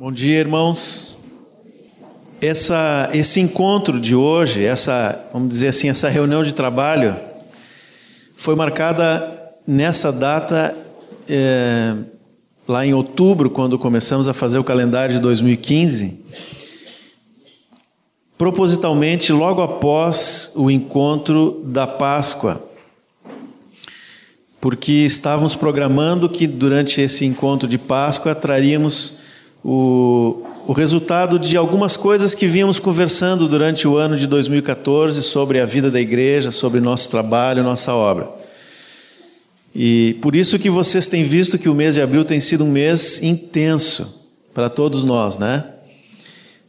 Bom dia, irmãos. Essa, esse encontro de hoje, essa, vamos dizer assim, essa reunião de trabalho, foi marcada nessa data, é, lá em outubro, quando começamos a fazer o calendário de 2015, propositalmente logo após o encontro da Páscoa, porque estávamos programando que durante esse encontro de Páscoa traríamos o, o resultado de algumas coisas que vínhamos conversando durante o ano de 2014 sobre a vida da igreja, sobre nosso trabalho, nossa obra. E por isso que vocês têm visto que o mês de abril tem sido um mês intenso para todos nós, né?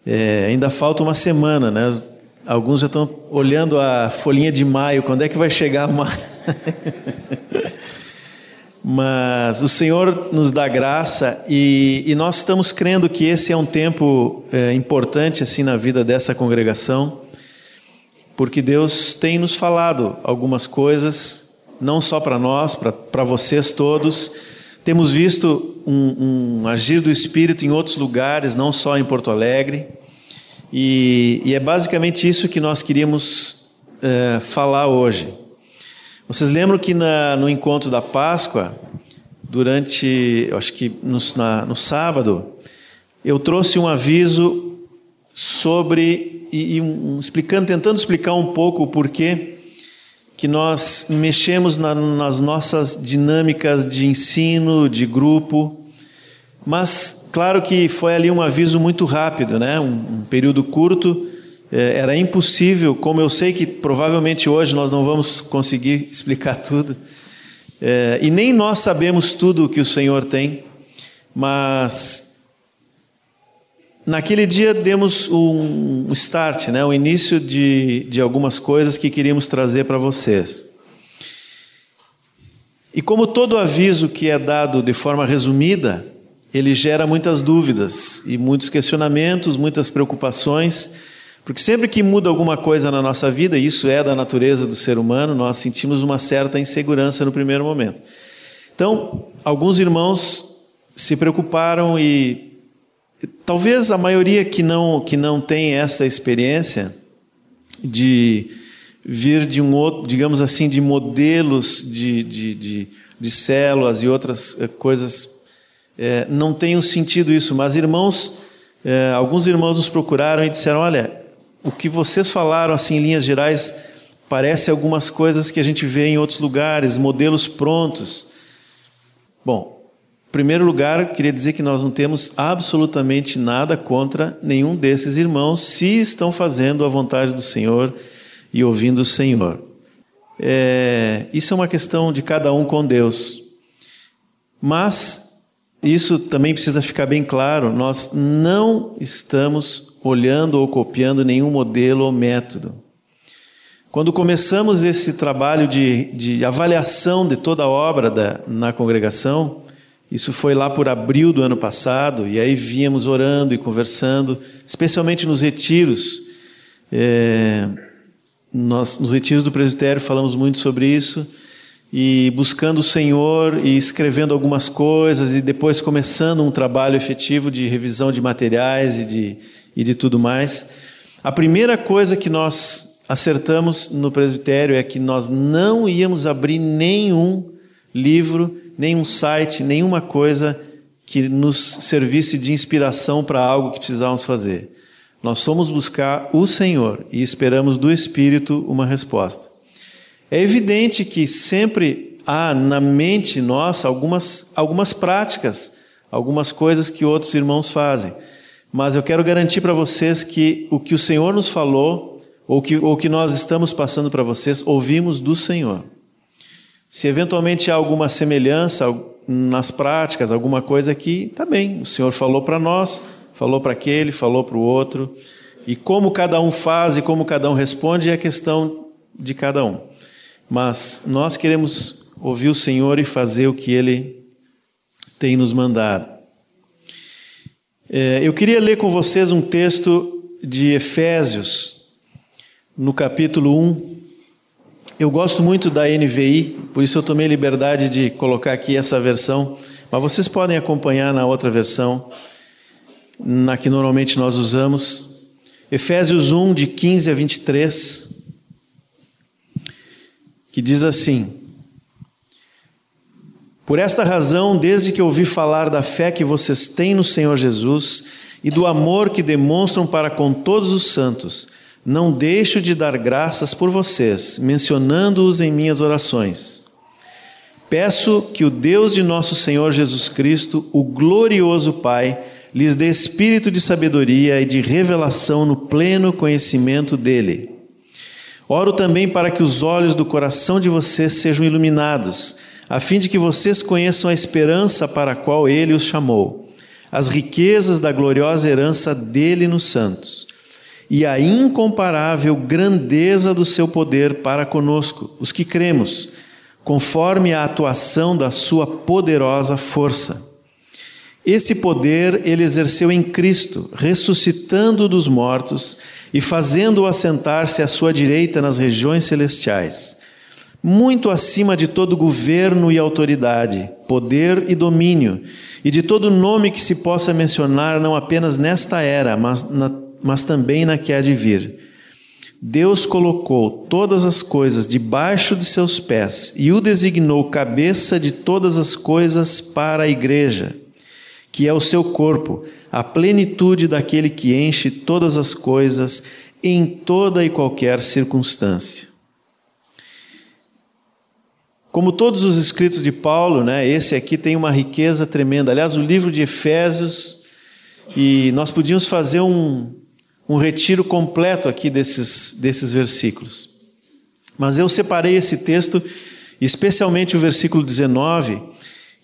É, ainda falta uma semana, né? Alguns já estão olhando a folhinha de maio, quando é que vai chegar maio? Mas o Senhor nos dá graça e, e nós estamos crendo que esse é um tempo é, importante assim na vida dessa congregação, porque Deus tem nos falado algumas coisas, não só para nós, para vocês todos. Temos visto um, um, agir do Espírito em outros lugares, não só em Porto Alegre, e, e é basicamente isso que nós queríamos é, falar hoje. Vocês lembram que na, no encontro da Páscoa, durante, acho que no, na, no sábado, eu trouxe um aviso sobre e, e um, explicando, tentando explicar um pouco o porquê que nós mexemos na, nas nossas dinâmicas de ensino, de grupo, mas claro que foi ali um aviso muito rápido, né? um, um período curto era impossível, como eu sei que provavelmente hoje nós não vamos conseguir explicar tudo, é, e nem nós sabemos tudo o que o Senhor tem, mas naquele dia demos um start, né, o início de, de algumas coisas que queríamos trazer para vocês. E como todo aviso que é dado de forma resumida, ele gera muitas dúvidas e muitos questionamentos, muitas preocupações porque sempre que muda alguma coisa na nossa vida, e isso é da natureza do ser humano, nós sentimos uma certa insegurança no primeiro momento. Então, alguns irmãos se preocuparam e talvez a maioria que não que não tem essa experiência de vir de um outro, digamos assim, de modelos de, de, de, de células e outras eh, coisas, é, não tenham sentido isso. Mas irmãos, é, alguns irmãos nos procuraram e disseram: olha, o que vocês falaram, assim, em linhas gerais, parece algumas coisas que a gente vê em outros lugares, modelos prontos. Bom, em primeiro lugar, queria dizer que nós não temos absolutamente nada contra nenhum desses irmãos, se estão fazendo a vontade do Senhor e ouvindo o Senhor. É, isso é uma questão de cada um com Deus. Mas, isso também precisa ficar bem claro: nós não estamos olhando ou copiando nenhum modelo ou método. Quando começamos esse trabalho de, de avaliação de toda a obra da, na congregação, isso foi lá por abril do ano passado, e aí víamos orando e conversando, especialmente nos retiros. É, nós, nos retiros do presbitério falamos muito sobre isso, e buscando o Senhor e escrevendo algumas coisas, e depois começando um trabalho efetivo de revisão de materiais e de e de tudo mais. A primeira coisa que nós acertamos no presbitério é que nós não íamos abrir nenhum livro, nenhum site, nenhuma coisa que nos servisse de inspiração para algo que precisávamos fazer. Nós fomos buscar o Senhor e esperamos do Espírito uma resposta. É evidente que sempre há na mente nossa algumas, algumas práticas, algumas coisas que outros irmãos fazem. Mas eu quero garantir para vocês que o que o Senhor nos falou, ou que o que nós estamos passando para vocês, ouvimos do Senhor. Se eventualmente há alguma semelhança nas práticas, alguma coisa aqui, tá bem. O Senhor falou para nós, falou para aquele, falou para o outro. E como cada um faz e como cada um responde é questão de cada um. Mas nós queremos ouvir o Senhor e fazer o que Ele tem nos mandado. É, eu queria ler com vocês um texto de Efésios, no capítulo 1. Eu gosto muito da NVI, por isso eu tomei liberdade de colocar aqui essa versão, mas vocês podem acompanhar na outra versão. na que normalmente nós usamos. Efésios 1, de 15 a 23, que diz assim: Por esta razão, desde que ouvi falar da fé que vocês têm no Senhor Jesus e do amor que demonstram para com todos os santos, não deixo de dar graças por vocês, mencionando-os em minhas orações. Peço que o Deus de nosso Senhor Jesus Cristo, o glorioso Pai, lhes dê espírito de sabedoria e de revelação no pleno conhecimento dele. Oro também para que os olhos do coração de vocês sejam iluminados, a fim de que vocês conheçam a esperança para a qual ele os chamou, as riquezas da gloriosa herança dele nos santos, e a incomparável grandeza do seu poder para conosco, os que cremos, conforme a atuação da sua poderosa força. Esse poder ele exerceu em Cristo, ressuscitando dos mortos e fazendo-o assentar-se à sua direita nas regiões celestiais, muito acima de todo governo e autoridade, poder e domínio, e de todo nome que se possa mencionar, não apenas nesta era, mas, na, mas também na que há de vir. Deus colocou todas as coisas debaixo de seus pés e o designou cabeça de todas as coisas para a igreja que é o seu corpo, a plenitude daquele que enche todas as coisas em toda e qualquer circunstância. Como todos os escritos de Paulo, né, esse aqui tem uma riqueza tremenda. Aliás, o livro de Efésios, e nós podíamos fazer um, um retiro completo aqui desses, desses versículos. Mas eu separei esse texto, especialmente o versículo 19,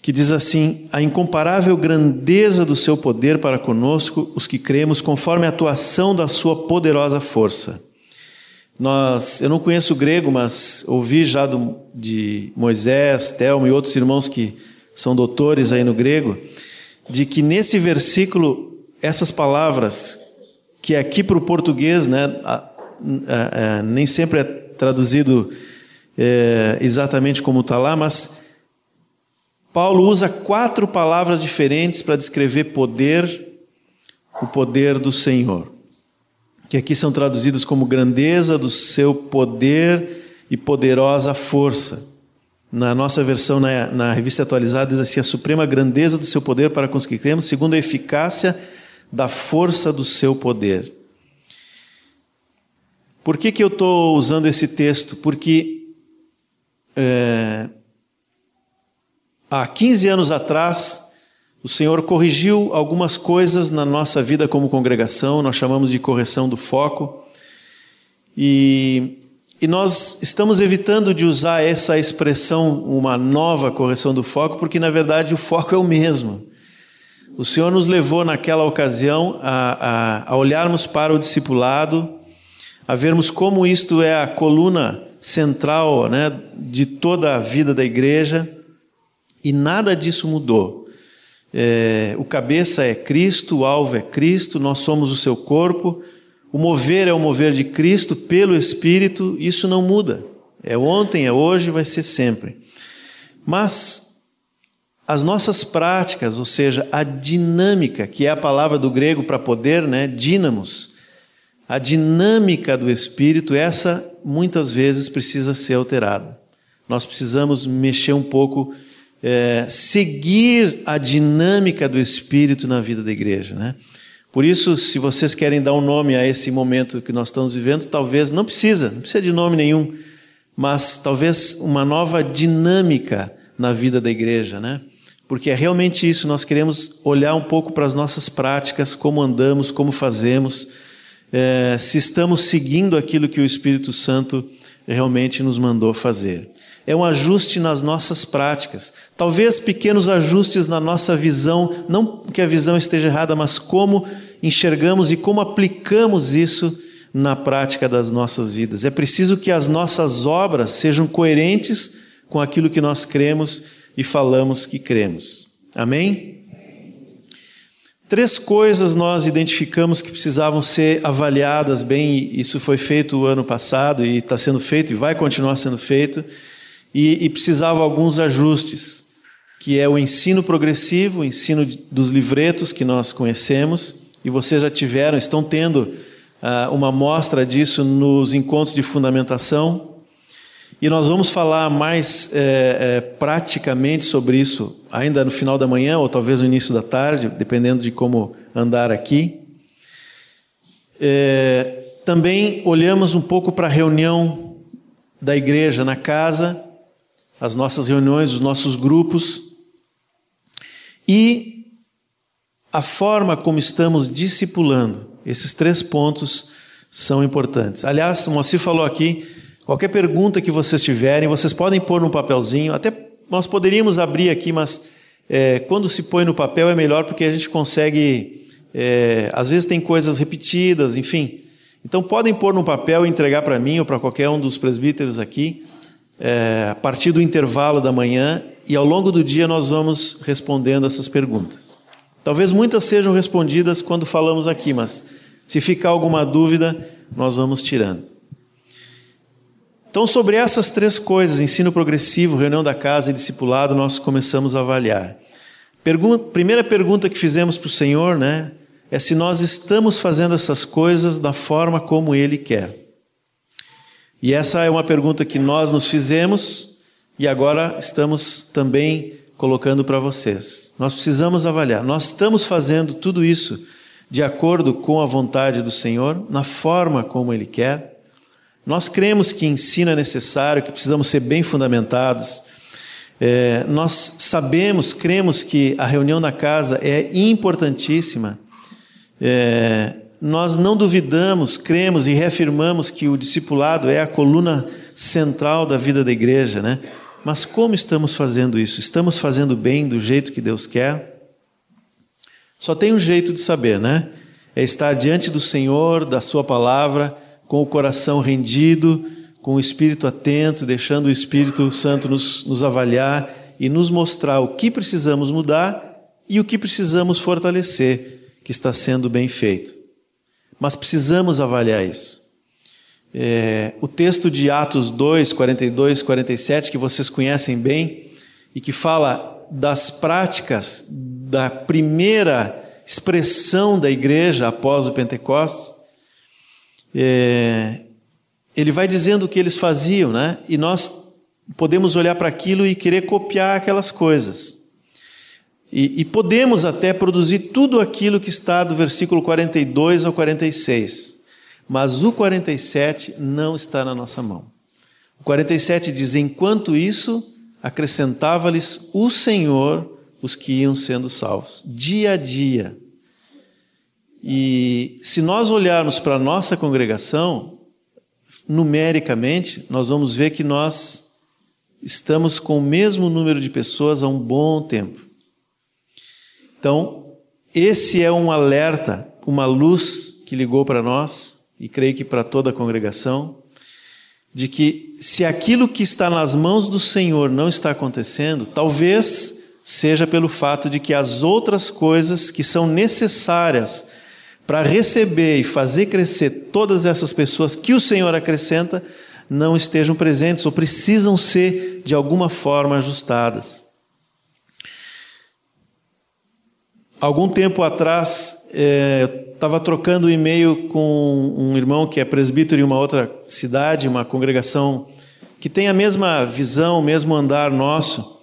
que diz assim: A incomparável grandeza do seu poder para conosco, os que cremos, conforme a atuação da sua poderosa força. Nós, eu não conheço grego, mas ouvi já do, de Moisés, Telmo e outros irmãos que são doutores aí no grego, de que nesse versículo, essas palavras, que aqui para o português, né, a, a, a, nem sempre é traduzido é, exatamente como está lá, mas Paulo usa quatro palavras diferentes para descrever poder, o poder do Senhor, que aqui são traduzidos como grandeza do seu poder e poderosa força. Na nossa versão, na, na revista atualizada, diz assim: a suprema grandeza do seu poder para com os que cremos, segundo a eficácia da força do seu poder. Por que, que eu estou usando esse texto? Porque é, Há 15 anos atrás, o Senhor corrigiu algumas coisas na nossa vida como congregação, nós chamamos de correção do foco. E, e nós estamos evitando de usar essa expressão, uma nova correção do foco, porque na verdade o foco é o mesmo. O Senhor nos levou naquela ocasião a, a, a olharmos para o discipulado, a vermos como isto é a coluna central né, de toda a vida da igreja e nada disso mudou. É, o cabeça é Cristo, o alvo é Cristo, nós somos o seu corpo. O mover é o mover de Cristo pelo Espírito, isso não muda. É ontem, é hoje, vai ser sempre. Mas as nossas práticas, ou seja, a dinâmica, que é a palavra do grego para poder, né, dínamos, a dinâmica do Espírito, essa muitas vezes precisa ser alterada. Nós precisamos mexer um pouco é, seguir a dinâmica do Espírito na vida da igreja. Né? Por isso, se vocês querem dar um nome a esse momento que nós estamos vivendo, talvez, não precisa, não precisa de nome nenhum, mas talvez uma nova dinâmica na vida da igreja, né? Porque é realmente isso, nós queremos olhar um pouco para as nossas práticas, como andamos, como fazemos, é, se estamos seguindo aquilo que o Espírito Santo realmente nos mandou fazer é um ajuste nas nossas práticas. Talvez pequenos ajustes na nossa visão, não que a visão esteja errada, mas como enxergamos e como aplicamos isso na prática das nossas vidas. É preciso que as nossas obras sejam coerentes com aquilo que nós cremos e falamos que cremos. Amém? Três coisas nós identificamos que precisavam ser avaliadas bem, isso foi feito o ano passado e está sendo feito e vai continuar sendo feito e, e precisava alguns ajustes, que é o ensino progressivo, o ensino dos livretos que nós conhecemos, e vocês já tiveram, estão tendo uh, uma mostra disso nos encontros de fundamentação. E nós vamos falar mais é, é, praticamente sobre isso ainda no final da manhã ou talvez no início da tarde, dependendo de como andar aqui. É, também olhamos um pouco para a reunião da igreja na casa, as nossas reuniões, os nossos grupos e a forma como estamos discipulando. Esses três pontos são importantes. Aliás, o Moacir falou aqui Qualquer pergunta que vocês tiverem, vocês podem pôr no papelzinho. Até nós poderíamos abrir aqui, mas é, quando se põe no papel é melhor porque a gente consegue. É, às vezes tem coisas repetidas, enfim. Então podem pôr no papel e entregar para mim ou para qualquer um dos presbíteros aqui, é, a partir do intervalo da manhã, e ao longo do dia nós vamos respondendo essas perguntas. Talvez muitas sejam respondidas quando falamos aqui, mas se ficar alguma dúvida, nós vamos tirando. Então, sobre essas três coisas, ensino progressivo, reunião da casa e discipulado, nós começamos a avaliar. Pergunta, primeira pergunta que fizemos para o Senhor, né, é se nós estamos fazendo essas coisas da forma como Ele quer. E essa é uma pergunta que nós nos fizemos e agora estamos também colocando para vocês. Nós precisamos avaliar. Nós estamos fazendo tudo isso de acordo com a vontade do Senhor, na forma como Ele quer. Nós cremos que ensino é necessário, que precisamos ser bem fundamentados. É, nós sabemos, cremos que a reunião na casa é importantíssima. É, nós não duvidamos, cremos e reafirmamos que o discipulado é a coluna central da vida da igreja, né? Mas como estamos fazendo isso? Estamos fazendo bem do jeito que Deus quer? Só tem um jeito de saber, né? É estar diante do Senhor, da Sua palavra com o coração rendido, com o espírito atento, deixando o Espírito Santo nos, nos avaliar e nos mostrar o que precisamos mudar e o que precisamos fortalecer, que está sendo bem feito. Mas precisamos avaliar isso. É, o texto de Atos 2, 42, 47, que vocês conhecem bem, e que fala das práticas da primeira expressão da igreja após o Pentecostes, é, ele vai dizendo o que eles faziam, né? E nós podemos olhar para aquilo e querer copiar aquelas coisas. E, e, podemos até produzir tudo aquilo que está do versículo 42 ao 46. Mas o 47 não está na nossa mão. O 47 diz: Enquanto isso, acrescentava-lhes o Senhor os que iam sendo salvos, dia a dia. E se nós olharmos para a nossa congregação, numericamente, nós vamos ver que nós estamos com o mesmo número de pessoas há um bom tempo. Então, esse é um alerta, uma luz que ligou para nós, e creio que para toda a congregação, de que se aquilo que está nas mãos do Senhor não está acontecendo, talvez seja pelo fato de que as outras coisas que são necessárias para receber e fazer crescer todas essas pessoas que o Senhor acrescenta, não estejam presentes ou precisam ser de alguma forma ajustadas. Algum tempo atrás, é, estava trocando e-mail com um irmão que é presbítero em uma outra cidade, uma congregação que tem a mesma visão, o mesmo andar nosso.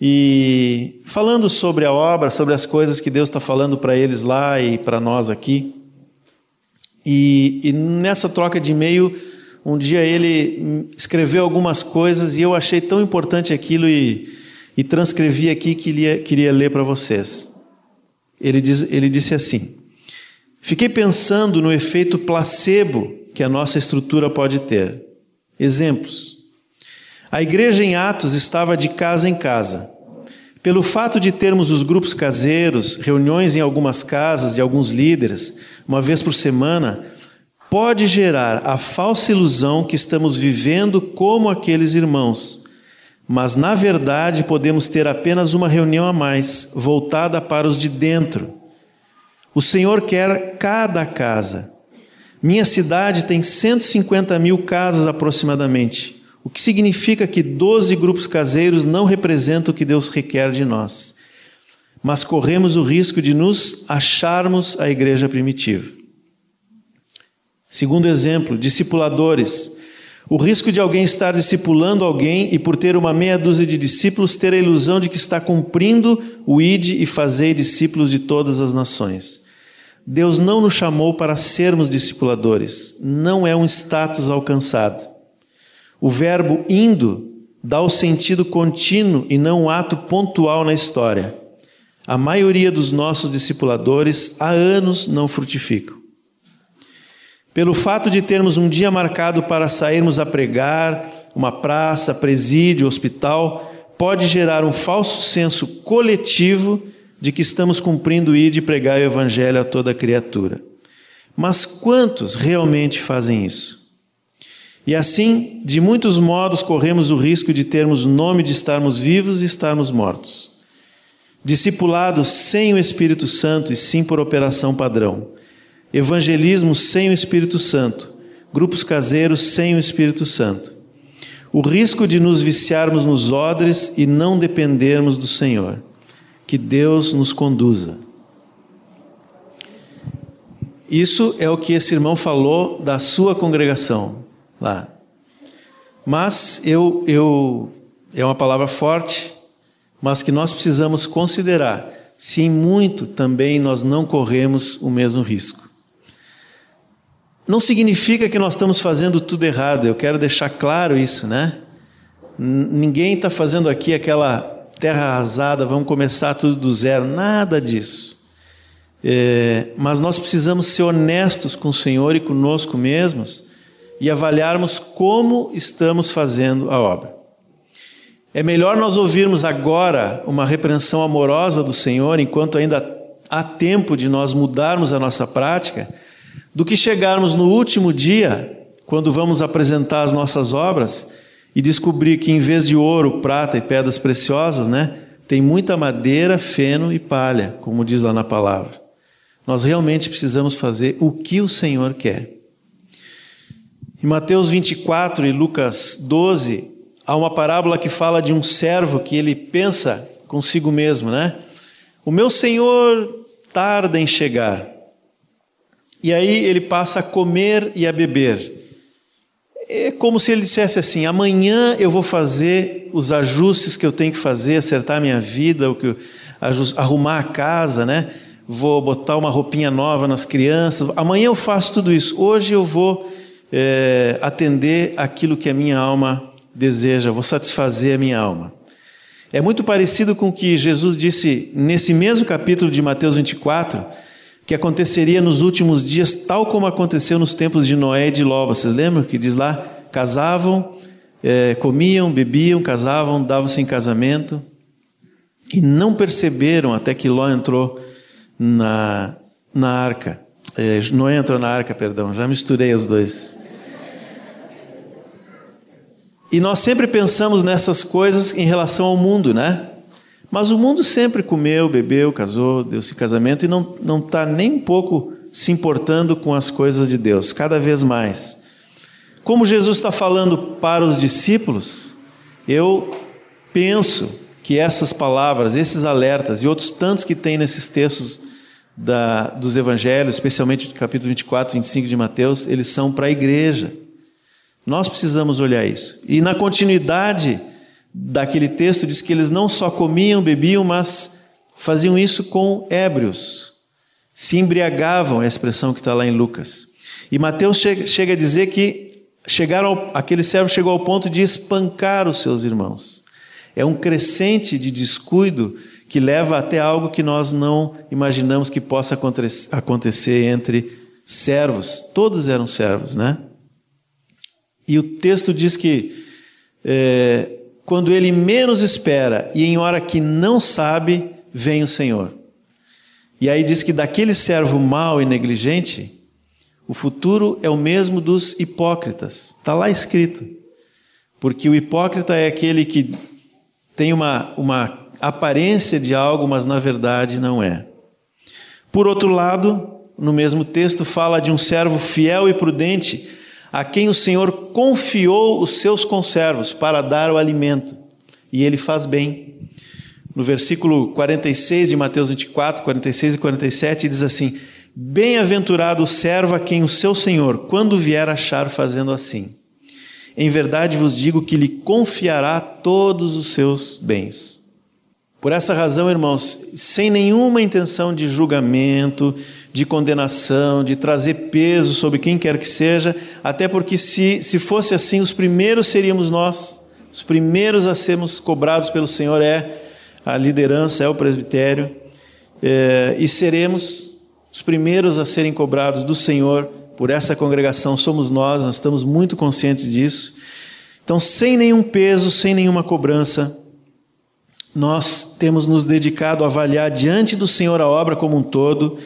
E falando sobre a obra, sobre as coisas que Deus está falando para eles lá e para nós aqui. E, e, nessa troca de e-mail, um dia ele escreveu algumas coisas e eu achei tão importante aquilo e, e transcrevi aqui que queria, queria ler para vocês. Ele, diz, ele disse assim: Fiquei pensando no efeito placebo que a nossa estrutura pode ter. Exemplos. A igreja em Atos estava de casa em casa. Pelo fato de termos os grupos caseiros, reuniões em algumas casas de alguns líderes, uma vez por semana, pode gerar a falsa ilusão que estamos vivendo como aqueles irmãos. Mas, na verdade, podemos ter apenas uma reunião a mais, voltada para os de dentro. O Senhor quer cada casa. Minha cidade tem 150 mil casas aproximadamente. O que significa que 12 grupos caseiros não representam o que Deus requer de nós. mas corremos o risco de nos acharmos a igreja primitiva. Segundo exemplo, discipuladores. O risco de alguém estar discipulando alguém e, por ter uma meia dúzia de discípulos, ter a ilusão de que está cumprindo o ide e fazer discípulos de todas as nações. Deus não nos chamou para sermos discipuladores, não é um status alcançado. O verbo indo dá o sentido contínuo e não um ato pontual na história. A maioria dos nossos discipuladores há anos não frutificam. Pelo fato de termos um dia marcado para sairmos a pregar, uma praça, presídio, hospital, pode gerar um falso senso coletivo de que estamos cumprindo ir de pregar o evangelho a toda criatura. Mas quantos realmente fazem isso? E assim, de muitos modos, corremos o risco de termos o nome de estarmos vivos e estarmos mortos. Discipulados sem o Espírito Santo e sim por operação padrão. Evangelismo sem o Espírito Santo. Grupos caseiros sem o Espírito Santo. O risco de nos viciarmos nos odres e não dependermos do Senhor. Que Deus nos conduza. Isso é o que esse irmão falou da sua congregação lá. Mas eu, eu é uma palavra forte, mas que nós precisamos considerar se em muito também nós não corremos o mesmo risco. Não significa que nós estamos fazendo tudo errado, eu quero deixar claro isso, né? Ninguém está fazendo aqui aquela terra arrasada, vamos começar tudo do zero, nada disso. É, mas nós precisamos ser honestos com o Senhor e conosco mesmos e avaliarmos como estamos fazendo a obra. É melhor nós ouvirmos agora uma repreensão amorosa do Senhor, enquanto ainda há tempo de nós mudarmos a nossa prática, do que chegarmos no último dia, quando vamos apresentar as nossas obras e descobrir que em vez de ouro, prata e pedras preciosas, né, tem muita madeira, feno e palha, como diz lá na palavra. Nós realmente precisamos fazer o que o Senhor quer. Em Mateus 24 e Lucas 12, há uma parábola que fala de um servo que ele pensa consigo mesmo, né? O meu senhor tarda em chegar. E aí ele passa a comer e a beber é como se ele dissesse assim: amanhã eu vou fazer os ajustes que eu tenho que fazer, acertar a minha vida, o que arrumar a casa, né? Vou botar uma roupinha nova nas crianças. Amanhã eu faço tudo isso. Hoje eu vou é, atender aquilo que a minha alma deseja, vou satisfazer a minha alma. É muito parecido com o que Jesus disse nesse mesmo capítulo de Mateus 24 que aconteceria nos últimos dias, tal como aconteceu nos tempos de Noé e de Ló. Vocês lembram que diz lá? Casavam, é, comiam, bebiam, casavam, davam-se em casamento e não perceberam até que Ló entrou na, na arca. É, Noé entrou na arca, perdão, já misturei os dois. E nós sempre pensamos nessas coisas em relação ao mundo, né? Mas o mundo sempre comeu, bebeu, casou, deu-se casamento e não está nem um pouco se importando com as coisas de Deus, cada vez mais. Como Jesus está falando para os discípulos, eu penso que essas palavras, esses alertas e outros tantos que tem nesses textos da, dos evangelhos, especialmente do capítulo 24, 25 de Mateus, eles são para a igreja. Nós precisamos olhar isso. E na continuidade daquele texto diz que eles não só comiam, bebiam, mas faziam isso com ébrios. Se embriagavam, é a expressão que está lá em Lucas. E Mateus chega, a dizer que chegaram aquele servo chegou ao ponto de espancar os seus irmãos. É um crescente de descuido que leva até algo que nós não imaginamos que possa acontecer entre servos. Todos eram servos, né? E o texto diz que é, quando ele menos espera e em hora que não sabe, vem o Senhor. E aí diz que daquele servo mau e negligente, o futuro é o mesmo dos hipócritas. Está lá escrito. Porque o hipócrita é aquele que tem uma, uma aparência de algo, mas na verdade não é. Por outro lado, no mesmo texto, fala de um servo fiel e prudente a quem o Senhor confiou os seus conservos para dar o alimento, e ele faz bem. no versículo 46 de Mateus 24, 46 e 47, diz assim: Bem-aventurado o servo a quem o seu senhor, quando vier achar fazendo assim. Em verdade vos digo que lhe confiará todos os seus bens. Por essa razão, irmãos, sem nenhuma intenção de julgamento, de condenação, de trazer peso sobre quem quer que seja, até porque se, se fosse assim, os primeiros seríamos nós, os primeiros a sermos cobrados pelo Senhor é a liderança, é o presbitério, é, e seremos os primeiros a serem cobrados do Senhor por essa congregação somos nós, nós estamos muito conscientes disso. Então, sem nenhum peso, sem nenhuma cobrança, nós temos nos dedicado a avaliar diante do Senhor a obra como um todo,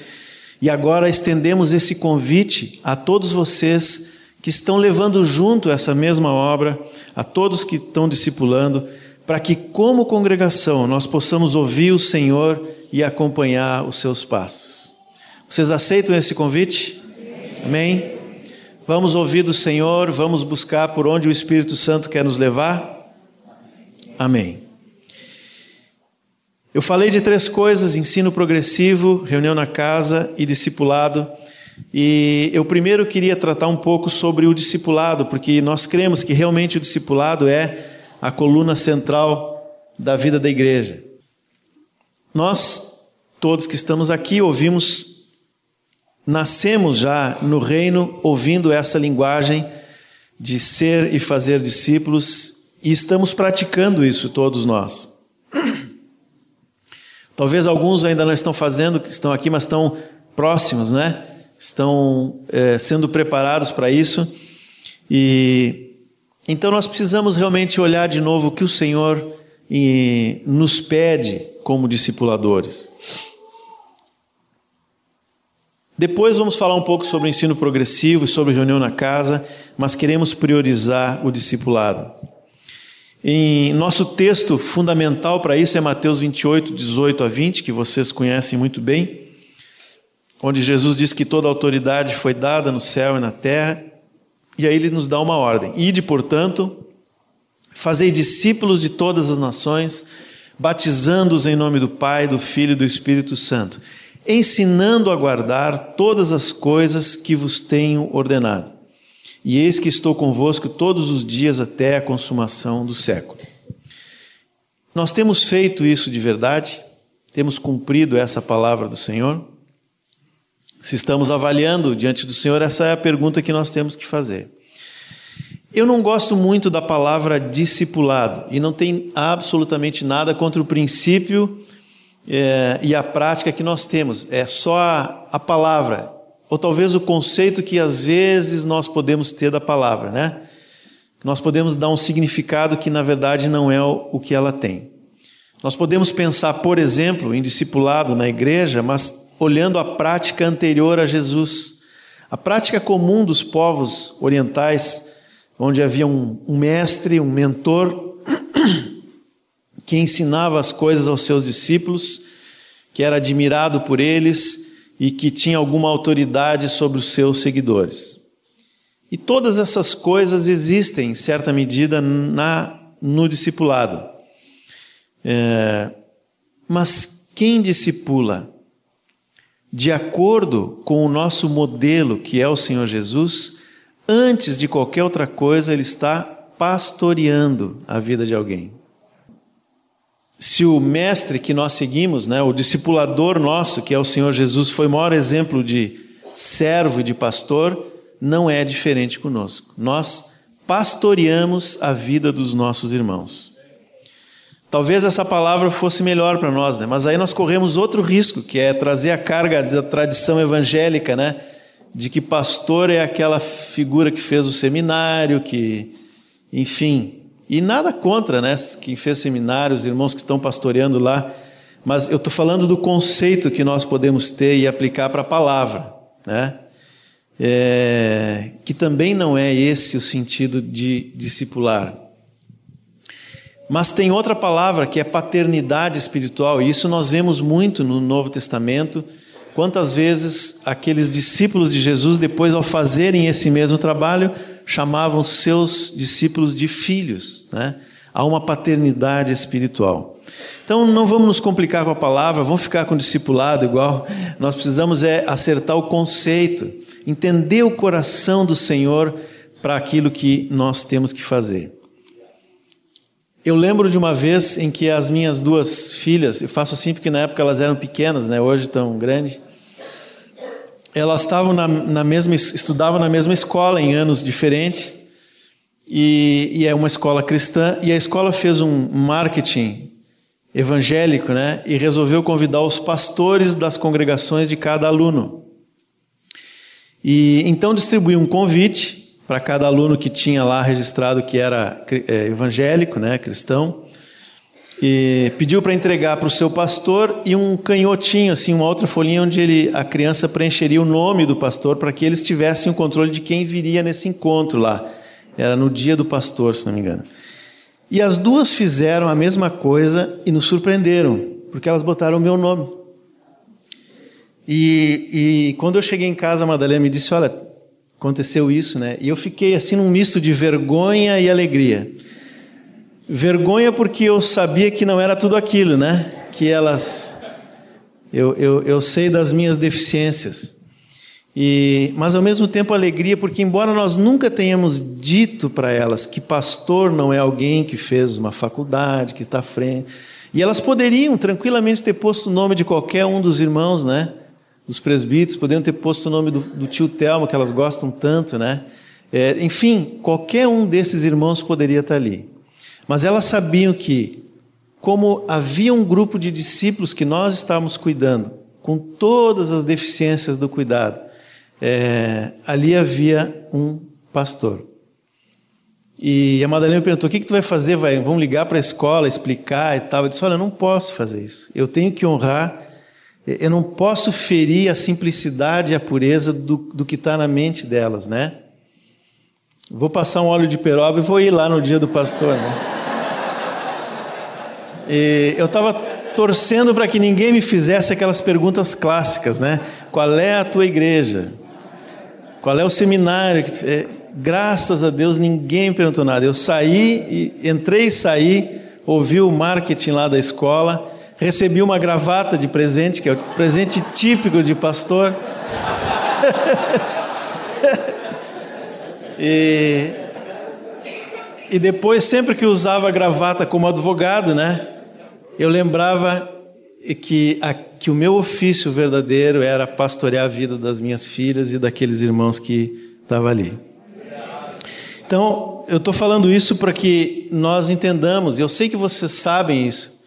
e agora estendemos esse convite a todos vocês que estão levando junto essa mesma obra, a todos que estão discipulando, para que, como congregação, nós possamos ouvir o Senhor e acompanhar os seus passos. Vocês aceitam esse convite? Amém? Vamos ouvir do Senhor, vamos buscar por onde o Espírito Santo quer nos levar? Amém. Eu falei de três coisas: ensino progressivo, reunião na casa e discipulado. E eu primeiro queria tratar um pouco sobre o discipulado, porque nós cremos que realmente o discipulado é a coluna central da vida da igreja. Nós, todos que estamos aqui, ouvimos nascemos já no reino ouvindo essa linguagem de ser e fazer discípulos e estamos praticando isso todos nós. Talvez alguns ainda não estão fazendo, que estão aqui, mas estão próximos, né? Estão é, sendo preparados para isso. E então nós precisamos realmente olhar de novo o que o Senhor e, nos pede como discipuladores. Depois vamos falar um pouco sobre o ensino progressivo e sobre reunião na casa, mas queremos priorizar o discipulado. Em nosso texto fundamental para isso é Mateus 28, 18 a 20, que vocês conhecem muito bem, onde Jesus diz que toda autoridade foi dada no céu e na terra, e aí ele nos dá uma ordem: ide, portanto, fazei discípulos de todas as nações, batizando-os em nome do Pai, do Filho e do Espírito Santo ensinando a guardar todas as coisas que vos tenho ordenado. E eis que estou convosco todos os dias até a consumação do século. Nós temos feito isso de verdade? Temos cumprido essa palavra do Senhor? Se estamos avaliando diante do Senhor, essa é a pergunta que nós temos que fazer. Eu não gosto muito da palavra discipulado e não tem absolutamente nada contra o princípio é, e a prática que nós temos. É só a, a palavra, ou talvez o conceito que às vezes nós podemos ter da palavra, né? Nós podemos dar um significado que na verdade não é o, o que ela tem. Nós podemos pensar, por exemplo, em discipulado na igreja, mas olhando a prática anterior a Jesus. A prática comum dos povos orientais, onde havia um, um mestre, um mentor, que ensinava as coisas aos seus discípulos, que era admirado por eles e que tinha alguma autoridade sobre os seus seguidores. E todas essas coisas existem, em certa medida, na, no discipulado. É, mas quem discipula? De acordo com o nosso modelo, que é o Senhor Jesus, antes de qualquer outra coisa, ele está pastoreando a vida de alguém se o mestre que nós seguimos, né, o discipulador nosso, que é o Senhor Jesus, foi o maior exemplo de servo e de pastor, não é diferente conosco. Nós pastoreamos a vida dos nossos irmãos. Talvez essa palavra fosse melhor para nós, né? mas aí nós corremos outro risco, que é trazer a carga da tradição evangélica, né? de que pastor é aquela figura que fez o seminário, que, enfim, e nada contra, né? Quem fez seminário, os irmãos que estão pastoreando lá. Mas eu estou falando do conceito que nós podemos ter e aplicar para a palavra, né? É, que também não é esse o sentido de discipular. Mas tem outra palavra que é paternidade espiritual, e isso nós vemos muito no Novo Testamento. Quantas vezes aqueles discípulos de Jesus, depois ao fazerem esse mesmo trabalho, chamavam seus discípulos de filhos, né? Há uma paternidade espiritual. Então não vamos nos complicar com a palavra, vamos ficar com o discipulado igual. Nós precisamos é acertar o conceito, entender o coração do Senhor para aquilo que nós temos que fazer. Eu lembro de uma vez em que as minhas duas filhas, eu faço assim porque na época elas eram pequenas, né? Hoje estão grandes. Elas estavam na, na mesma, estudavam na mesma escola em anos diferentes e, e é uma escola cristã e a escola fez um marketing evangélico, né? E resolveu convidar os pastores das congregações de cada aluno. E então distribuiu um convite para cada aluno que tinha lá registrado que era é, evangélico, né, cristão, e pediu para entregar para o seu pastor e um canhotinho, assim, uma outra folhinha onde ele, a criança preencheria o nome do pastor para que eles tivessem o controle de quem viria nesse encontro lá. Era no dia do pastor, se não me engano. E as duas fizeram a mesma coisa e nos surpreenderam, porque elas botaram o meu nome. E, e quando eu cheguei em casa, a Madalena me disse: Olha, aconteceu isso, né? E eu fiquei assim num misto de vergonha e alegria. Vergonha porque eu sabia que não era tudo aquilo, né? Que elas. Eu, eu, eu sei das minhas deficiências. E, mas ao mesmo tempo alegria, porque embora nós nunca tenhamos dito para elas que pastor não é alguém que fez uma faculdade, que está à frente, e elas poderiam tranquilamente ter posto o nome de qualquer um dos irmãos, né? Dos presbíteros, poderiam ter posto o nome do, do tio Telmo, que elas gostam tanto, né? É, enfim, qualquer um desses irmãos poderia estar ali. Mas elas sabiam que, como havia um grupo de discípulos que nós estávamos cuidando, com todas as deficiências do cuidado, é, ali havia um pastor. E a Madalena perguntou: o que, que tu vai fazer? Vai, vamos ligar para a escola, explicar e tal. Eu disse: olha, eu não posso fazer isso. Eu tenho que honrar, eu não posso ferir a simplicidade e a pureza do, do que está na mente delas, né? Vou passar um óleo de peroba e vou ir lá no dia do pastor, né? E eu estava torcendo para que ninguém me fizesse aquelas perguntas clássicas, né? Qual é a tua igreja? Qual é o seminário? É, graças a Deus ninguém perguntou nada. Eu saí, e, entrei e saí, ouvi o marketing lá da escola, recebi uma gravata de presente, que é o presente típico de pastor. e, e depois, sempre que usava a gravata como advogado, né? Eu lembrava que, a, que o meu ofício verdadeiro era pastorear a vida das minhas filhas e daqueles irmãos que estavam ali. Então, eu estou falando isso para que nós entendamos, eu sei que vocês sabem isso,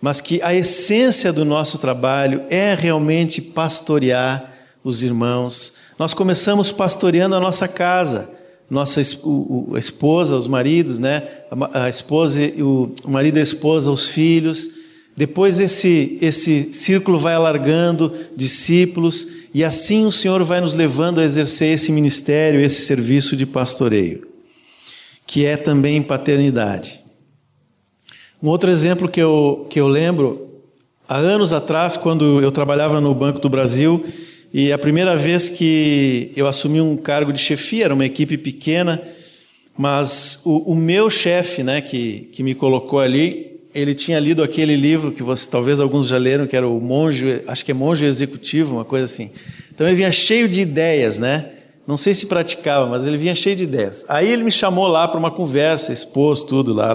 mas que a essência do nosso trabalho é realmente pastorear os irmãos. Nós começamos pastoreando a nossa casa, nossa a esposa, os maridos, né? A esposa, o marido a esposa, os filhos. Depois esse, esse círculo vai alargando, discípulos, e assim o Senhor vai nos levando a exercer esse ministério, esse serviço de pastoreio, que é também paternidade. Um outro exemplo que eu, que eu lembro, há anos atrás, quando eu trabalhava no Banco do Brasil, e a primeira vez que eu assumi um cargo de chefia, era uma equipe pequena, mas o, o meu chefe, né, que, que me colocou ali, ele tinha lido aquele livro que você, talvez alguns já leram, que era o Monge, acho que é Monge Executivo, uma coisa assim. Então ele vinha cheio de ideias, né? Não sei se praticava, mas ele vinha cheio de ideias. Aí ele me chamou lá para uma conversa, expôs tudo lá.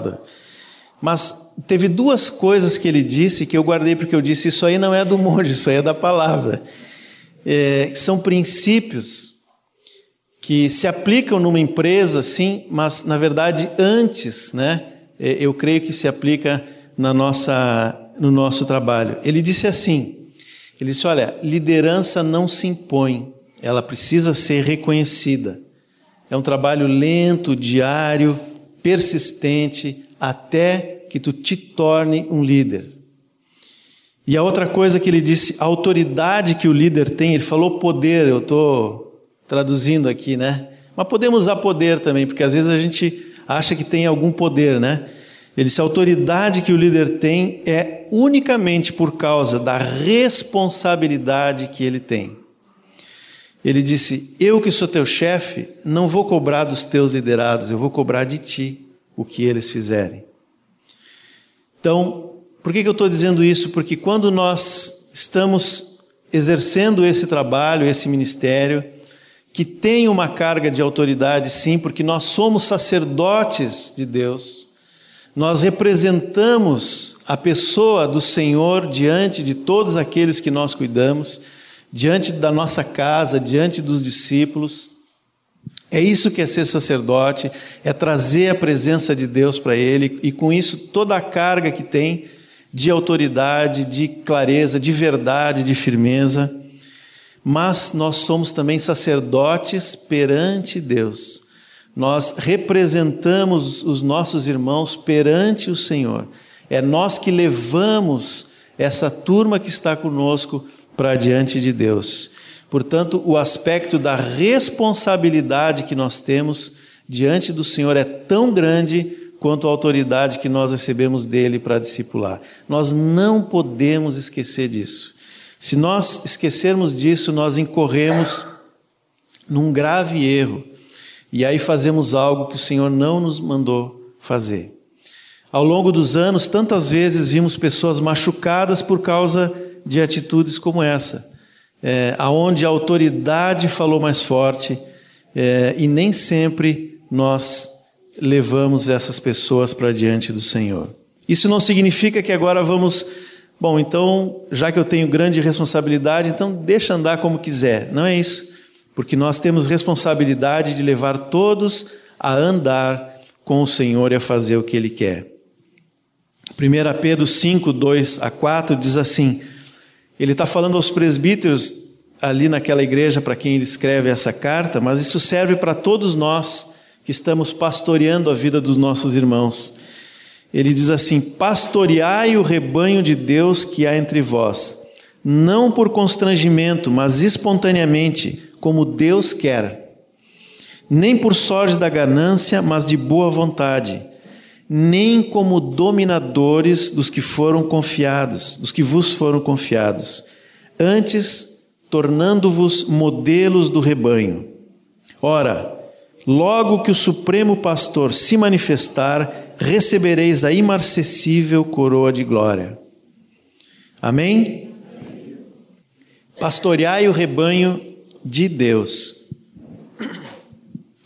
Mas teve duas coisas que ele disse que eu guardei porque eu disse: Isso aí não é do monge, isso aí é da palavra. É, são princípios que se aplicam numa empresa, sim, mas na verdade antes, né? É, eu creio que se aplica na nossa, no nosso trabalho. Ele disse assim: ele disse, olha, liderança não se impõe, ela precisa ser reconhecida. É um trabalho lento, diário, persistente, até que tu te torne um líder. E a outra coisa que ele disse, a autoridade que o líder tem, ele falou poder, eu estou traduzindo aqui, né? Mas podemos usar poder também, porque às vezes a gente acha que tem algum poder, né? Ele disse: a autoridade que o líder tem é unicamente por causa da responsabilidade que ele tem. Ele disse: Eu que sou teu chefe, não vou cobrar dos teus liderados, eu vou cobrar de ti o que eles fizerem. Então, Por que, que eu estou dizendo isso? Porque quando nós estamos exercendo esse trabalho, esse ministério, que tem uma carga de autoridade, sim, porque nós somos sacerdotes de Deus, nós representamos a pessoa do Senhor diante de todos aqueles que nós cuidamos, diante da nossa casa, diante dos discípulos. É isso que é ser sacerdote, é trazer a presença de Deus para ele e com isso toda a carga que tem de autoridade, de clareza, de verdade, de firmeza mas nós somos também sacerdotes perante Deus. Nós representamos os nossos irmãos perante o Senhor. É nós que levamos essa turma que está conosco para diante de Deus. Portanto, o aspecto da responsabilidade que nós temos diante do Senhor é tão grande quanto a autoridade que nós recebemos dele para discipular. Nós não podemos esquecer disso. Se nós esquecermos disso, nós incorremos num grave erro e aí fazemos algo que o Senhor não nos mandou fazer. Ao longo dos anos, tantas vezes vimos pessoas machucadas por causa de atitudes como essa, é, aonde a autoridade falou mais forte é, e nem sempre nós levamos essas pessoas para diante do Senhor. Isso não significa que agora vamos Bom, então, já que eu tenho grande responsabilidade, então deixa andar como quiser. Não é isso. Porque nós temos responsabilidade de levar todos a andar com o Senhor e a fazer o que Ele quer. 1 Pedro 5, 2 a 4 diz assim: ele está falando aos presbíteros ali naquela igreja para quem ele escreve essa carta, mas isso serve para todos nós que estamos pastoreando a vida dos nossos irmãos. Ele diz assim: Pastoreai o rebanho de Deus que há entre vós, não por constrangimento, mas espontaneamente, como Deus quer. Nem por sorte da ganância, mas de boa vontade, nem como dominadores dos que foram confiados, dos que vos foram confiados, antes tornando-vos modelos do rebanho. Ora, logo que o Supremo Pastor se manifestar, recebereis a imarcessível coroa de glória. Amém? Pastoreai o rebanho de Deus,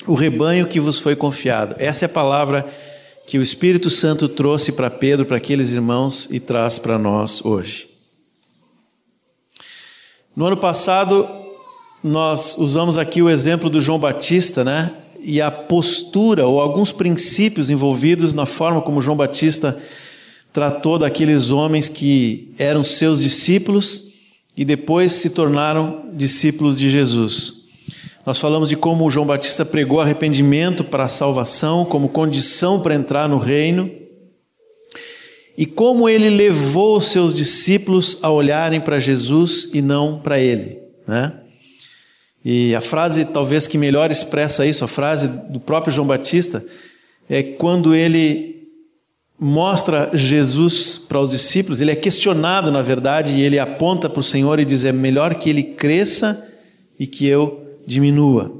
o rebanho que vos foi confiado. Essa é a palavra que o Espírito Santo trouxe para Pedro, para aqueles irmãos, e traz para nós hoje. No ano passado, nós usamos aqui o exemplo do João Batista, né? e a postura ou alguns princípios envolvidos na forma como João Batista tratou daqueles homens que eram seus discípulos e depois se tornaram discípulos de Jesus. Nós falamos de como João Batista pregou arrependimento para a salvação como condição para entrar no reino e como ele levou os seus discípulos a olharem para Jesus e não para ele, né? E a frase talvez que melhor expressa isso, a frase do próprio João Batista, é quando ele mostra Jesus para os discípulos, ele é questionado, na verdade, e ele aponta para o Senhor e diz: é melhor que ele cresça e que eu diminua.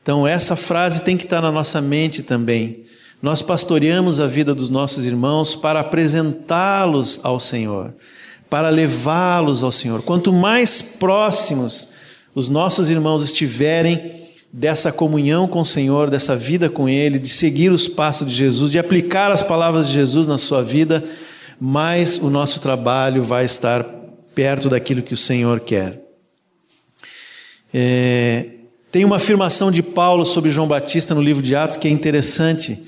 Então, essa frase tem que estar na nossa mente também. Nós pastoreamos a vida dos nossos irmãos para apresentá-los ao Senhor, para levá-los ao Senhor. Quanto mais próximos os nossos irmãos estiverem dessa comunhão com o Senhor, dessa vida com Ele, de seguir os passos de Jesus, de aplicar as palavras de Jesus na sua vida, mais o nosso trabalho vai estar perto daquilo que o Senhor quer. É, tem uma afirmação de Paulo sobre João Batista no livro de Atos que é interessante.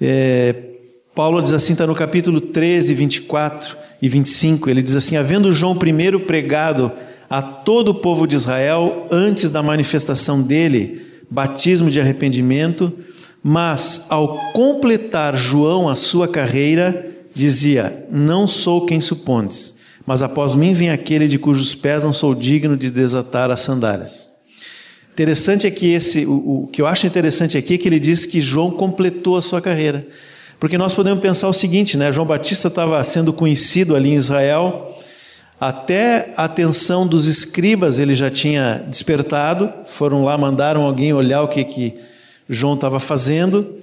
É, Paulo diz assim, está no capítulo 13, 24 e 25, ele diz assim: Havendo João primeiro pregado a todo o povo de Israel antes da manifestação dele, batismo de arrependimento, mas ao completar João a sua carreira, dizia: Não sou quem supondes, mas após mim vem aquele de cujos pés não sou digno de desatar as sandálias. Interessante é que esse, o, o que eu acho interessante aqui é que ele diz que João completou a sua carreira. Porque nós podemos pensar o seguinte, né? João Batista estava sendo conhecido ali em Israel, até a atenção dos escribas ele já tinha despertado, foram lá, mandaram alguém olhar o que, que João estava fazendo.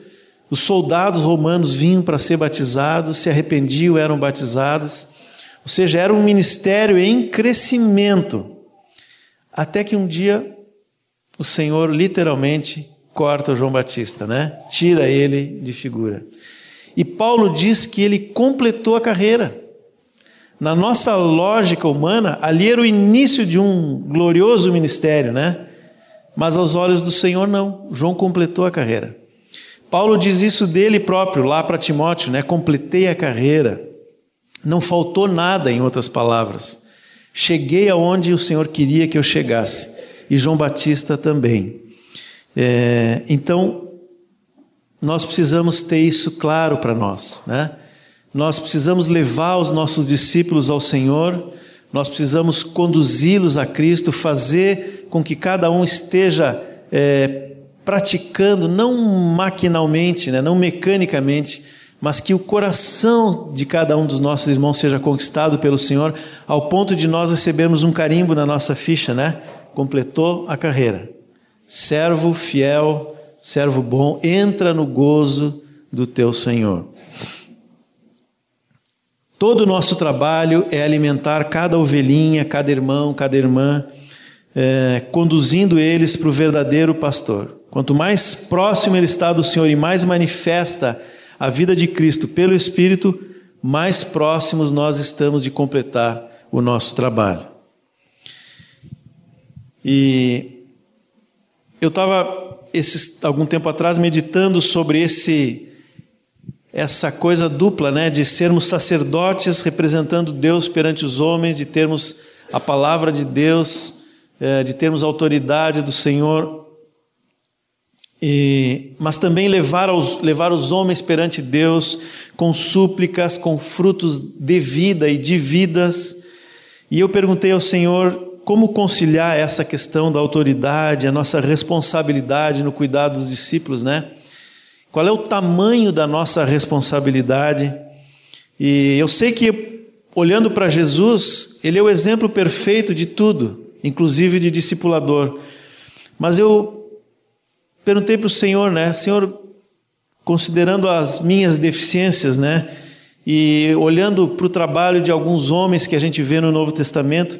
Os soldados romanos vinham para ser batizados, se arrependiam, eram batizados. Ou seja, era um ministério em crescimento. Até que um dia o Senhor literalmente corta o João Batista, né? Tira ele de figura. E Paulo diz que ele completou a carreira. Na nossa lógica humana, ali era o início de um glorioso ministério, né? Mas aos olhos do Senhor, não. João completou a carreira. Paulo diz isso dele próprio, lá para Timóteo, né? Completei a carreira. Não faltou nada, em outras palavras. Cheguei aonde o Senhor queria que eu chegasse. E João Batista também. É, então, nós precisamos ter isso claro para nós, né? Nós precisamos levar os nossos discípulos ao Senhor, nós precisamos conduzi-los a Cristo, fazer com que cada um esteja é, praticando, não maquinalmente, né, não mecanicamente, mas que o coração de cada um dos nossos irmãos seja conquistado pelo Senhor, ao ponto de nós recebermos um carimbo na nossa ficha, né? Completou a carreira. Servo fiel, servo bom, entra no gozo do teu Senhor. Todo o nosso trabalho é alimentar cada ovelhinha, cada irmão, cada irmã, é, conduzindo eles para o verdadeiro pastor. Quanto mais próximo ele está do Senhor e mais manifesta a vida de Cristo pelo Espírito, mais próximos nós estamos de completar o nosso trabalho. E eu estava algum tempo atrás meditando sobre esse essa coisa dupla, né, de sermos sacerdotes representando Deus perante os homens, de termos a palavra de Deus, é, de termos a autoridade do Senhor, e, mas também levar, aos, levar os homens perante Deus com súplicas, com frutos de vida e de vidas. E eu perguntei ao Senhor como conciliar essa questão da autoridade, a nossa responsabilidade no cuidado dos discípulos, né? Qual é o tamanho da nossa responsabilidade? E eu sei que, olhando para Jesus, ele é o exemplo perfeito de tudo, inclusive de discipulador. Mas eu perguntei para o Senhor, né? Senhor, considerando as minhas deficiências, né? E olhando para o trabalho de alguns homens que a gente vê no Novo Testamento,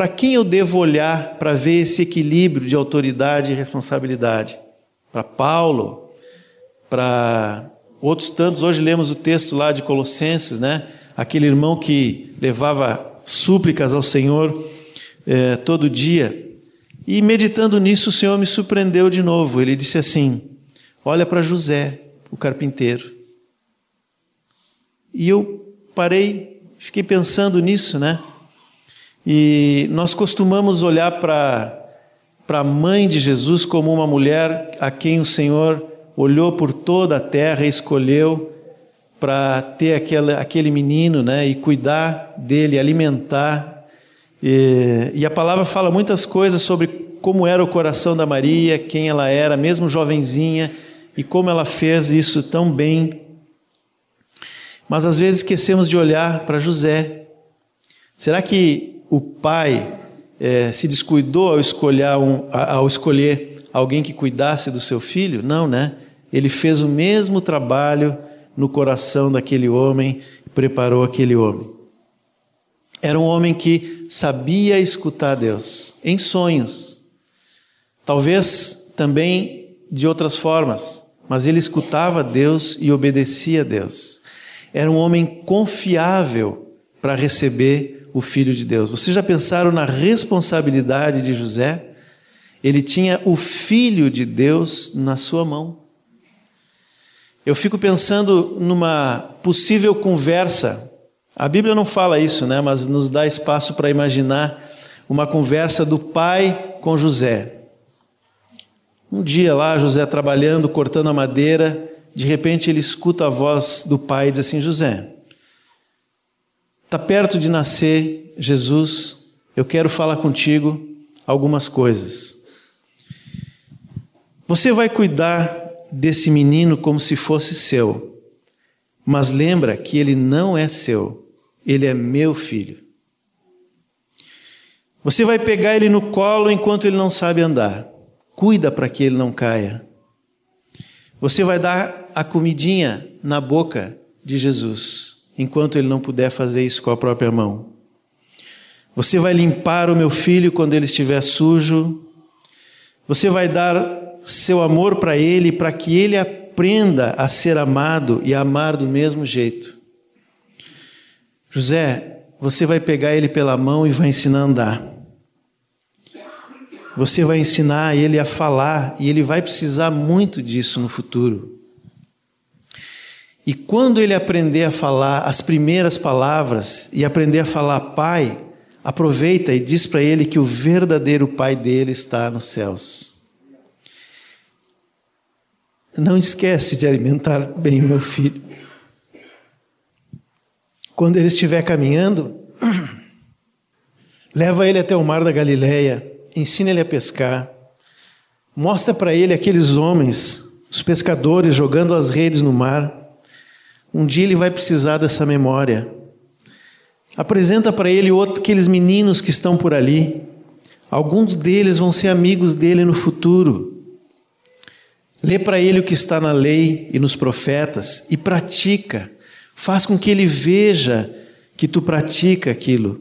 para quem eu devo olhar para ver esse equilíbrio de autoridade e responsabilidade? Para Paulo? para outros tantos. Hoje lemos o texto lá de Colossenses, né? Aquele irmão que levava súplicas ao Senhor é, todo dia. E meditando nisso, o Senhor me surpreendeu de novo. Ele disse assim: Olha para José, o carpinteiro. E eu parei, fiquei pensando nisso, né? E nós costumamos olhar para a mãe de Jesus como uma mulher a quem o Senhor olhou por toda a terra e escolheu para ter aquele, aquele menino né, e cuidar dele, alimentar. E, e a palavra fala muitas coisas sobre como era o coração da Maria, quem ela era, mesmo jovenzinha, e como ela fez isso tão bem. Mas às vezes esquecemos de olhar para José. Será que o pai é, se descuidou ao escolher, um, ao escolher alguém que cuidasse do seu filho? Não, né? Ele fez o mesmo trabalho no coração daquele homem, preparou aquele homem. Era um homem que sabia escutar Deus em sonhos, talvez também de outras formas, mas ele escutava Deus e obedecia a Deus. Era um homem confiável para receber o Filho de Deus. Vocês já pensaram na responsabilidade de José? Ele tinha o Filho de Deus na sua mão. Eu fico pensando numa possível conversa. A Bíblia não fala isso, né? Mas nos dá espaço para imaginar uma conversa do pai com José. Um dia lá, José trabalhando, cortando a madeira, de repente ele escuta a voz do pai e diz assim: José, está perto de nascer Jesus, eu quero falar contigo algumas coisas. Você vai cuidar desse menino como se fosse seu. Mas lembra que ele não é seu, ele é meu filho. Você vai pegar ele no colo enquanto ele não sabe andar. Cuida para que ele não caia. Você vai dar a comidinha na boca de Jesus, enquanto ele não puder fazer isso com a própria mão. Você vai limpar o meu filho quando ele estiver sujo. Você vai dar seu amor para ele, para que ele aprenda a ser amado e a amar do mesmo jeito. José, você vai pegar ele pela mão e vai ensinar a andar. Você vai ensinar ele a falar e ele vai precisar muito disso no futuro. E quando ele aprender a falar as primeiras palavras e aprender a falar pai, aproveita e diz para ele que o verdadeiro pai dele está nos céus. Não esquece de alimentar bem o meu filho. Quando ele estiver caminhando, leva ele até o mar da Galileia, ensina ele a pescar, mostra para ele aqueles homens, os pescadores jogando as redes no mar. Um dia ele vai precisar dessa memória. Apresenta para ele outro, aqueles meninos que estão por ali. Alguns deles vão ser amigos dele no futuro. Lê para ele o que está na lei e nos profetas e pratica. Faz com que ele veja que tu pratica aquilo.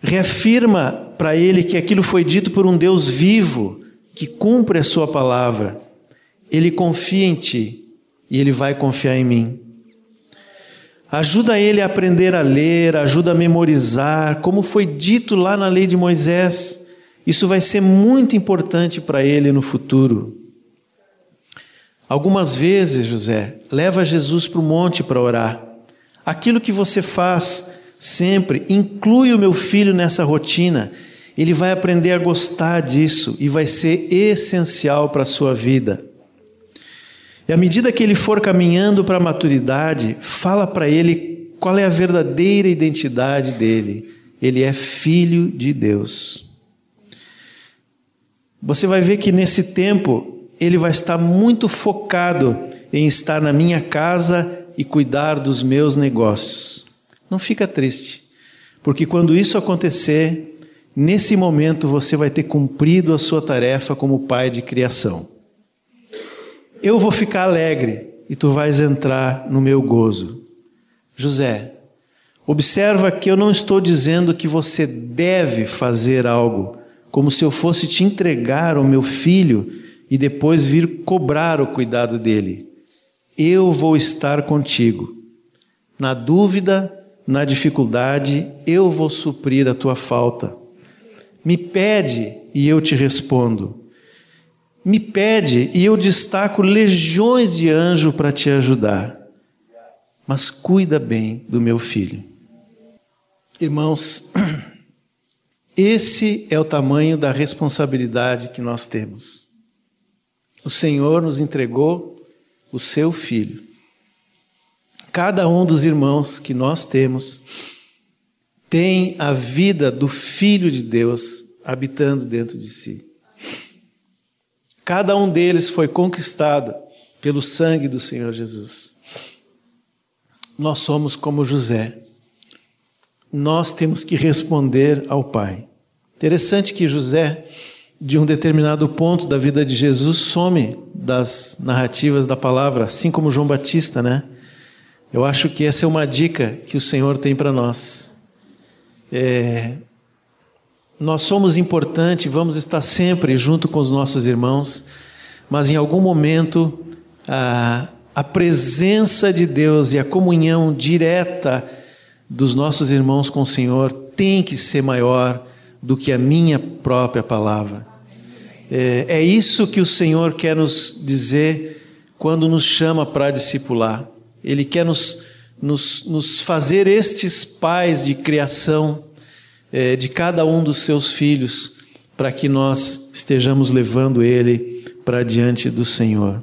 Reafirma para ele que aquilo foi dito por um Deus vivo, que cumpre a sua palavra. Ele confia em ti e ele vai confiar em mim. Ajuda ele a aprender a ler, ajuda a memorizar, como foi dito lá na lei de Moisés. Isso vai ser muito importante para ele no futuro. Algumas vezes, José, leva Jesus para o monte para orar. Aquilo que você faz sempre, inclui o meu filho nessa rotina. Ele vai aprender a gostar disso e vai ser essencial para a sua vida. E à medida que ele for caminhando para a maturidade, fala para ele qual é a verdadeira identidade dele. Ele é filho de Deus. Você vai ver que nesse tempo ele vai estar muito focado em estar na minha casa e cuidar dos meus negócios. Não fica triste, porque quando isso acontecer, nesse momento você vai ter cumprido a sua tarefa como pai de criação. Eu vou ficar alegre e tu vais entrar no meu gozo. José, observa que eu não estou dizendo que você deve fazer algo, como se eu fosse te entregar o meu filho e depois vir cobrar o cuidado dele. Eu vou estar contigo. Na dúvida, na dificuldade, eu vou suprir a tua falta. Me pede e eu te respondo. Me pede e eu destaco legiões de anjos para te ajudar. Mas cuida bem do meu filho. Irmãos, esse é o tamanho da responsabilidade que nós temos. O Senhor nos entregou o seu filho. Cada um dos irmãos que nós temos tem a vida do Filho de Deus habitando dentro de si. Cada um deles foi conquistado pelo sangue do Senhor Jesus. Nós somos como José. Nós temos que responder ao Pai. Interessante que José, de um determinado ponto da vida de Jesus, some das narrativas da palavra, assim como João Batista, né? Eu acho que essa é uma dica que o Senhor tem para nós. É, nós somos importantes, vamos estar sempre junto com os nossos irmãos, mas em algum momento a, a presença de Deus e a comunhão direta dos nossos irmãos com o Senhor tem que ser maior do que a minha própria palavra. É, é isso que o Senhor quer nos dizer quando nos chama para discipular. Ele quer nos, nos, nos fazer estes pais de criação é, de cada um dos seus filhos, para que nós estejamos levando ele para diante do Senhor.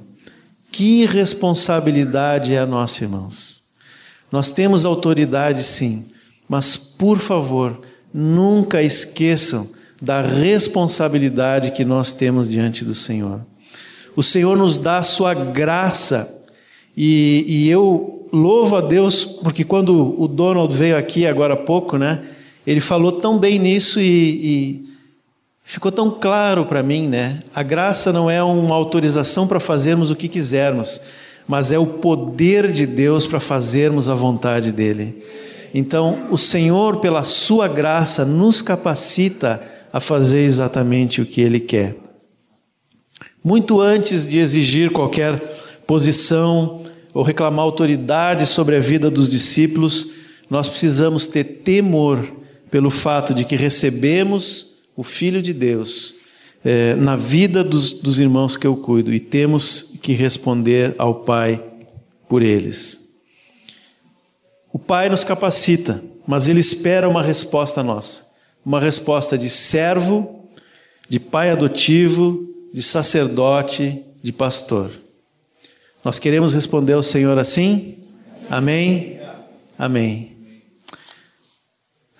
Que responsabilidade é a nossa, irmãos. Nós temos autoridade, sim, mas por favor, nunca esqueçam da responsabilidade que nós temos diante do Senhor. O Senhor nos dá a sua graça e, e eu louvo a Deus porque quando o Donald veio aqui agora há pouco, né? Ele falou tão bem nisso e, e ficou tão claro para mim, né? A graça não é uma autorização para fazermos o que quisermos, mas é o poder de Deus para fazermos a vontade dele. Então, o Senhor, pela sua graça, nos capacita a fazer exatamente o que ele quer. Muito antes de exigir qualquer posição ou reclamar autoridade sobre a vida dos discípulos, nós precisamos ter temor pelo fato de que recebemos o Filho de Deus é, na vida dos, dos irmãos que eu cuido e temos que responder ao Pai por eles. O Pai nos capacita, mas Ele espera uma resposta nossa uma resposta de servo, de pai adotivo, de sacerdote, de pastor. Nós queremos responder ao Senhor assim? Amém? Amém.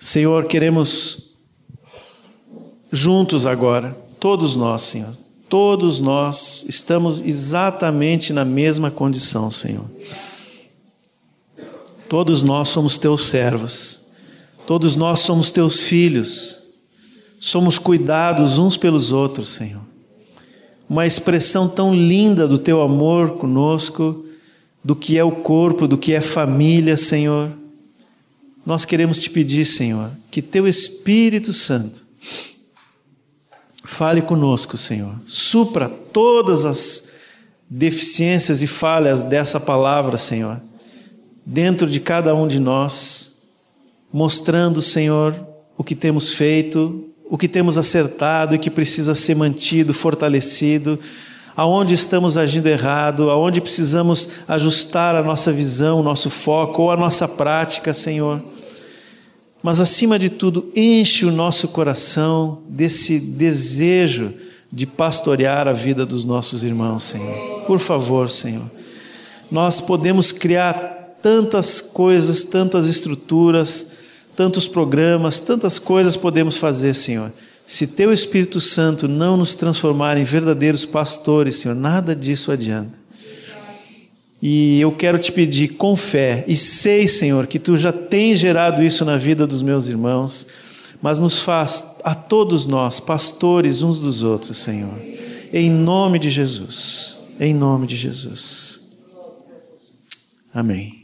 Senhor, queremos juntos agora, todos nós, Senhor, todos nós estamos exatamente na mesma condição, Senhor. Todos nós somos teus servos, todos nós somos teus filhos, somos cuidados uns pelos outros, Senhor. Uma expressão tão linda do teu amor conosco, do que é o corpo, do que é família, Senhor nós queremos te pedir, Senhor, que teu Espírito Santo fale conosco, Senhor, supra todas as deficiências e falhas dessa palavra, Senhor, dentro de cada um de nós, mostrando, Senhor, o que temos feito, o que temos acertado e que precisa ser mantido, fortalecido, aonde estamos agindo errado, aonde precisamos ajustar a nossa visão, o nosso foco ou a nossa prática, Senhor mas acima de tudo, enche o nosso coração desse desejo de pastorear a vida dos nossos irmãos, Senhor. Por favor, Senhor. Nós podemos criar tantas coisas, tantas estruturas, tantos programas, tantas coisas podemos fazer, Senhor. Se teu Espírito Santo não nos transformar em verdadeiros pastores, Senhor, nada disso adianta. E eu quero te pedir com fé, e sei, Senhor, que tu já tens gerado isso na vida dos meus irmãos, mas nos faz a todos nós pastores uns dos outros, Senhor. Em nome de Jesus. Em nome de Jesus. Amém.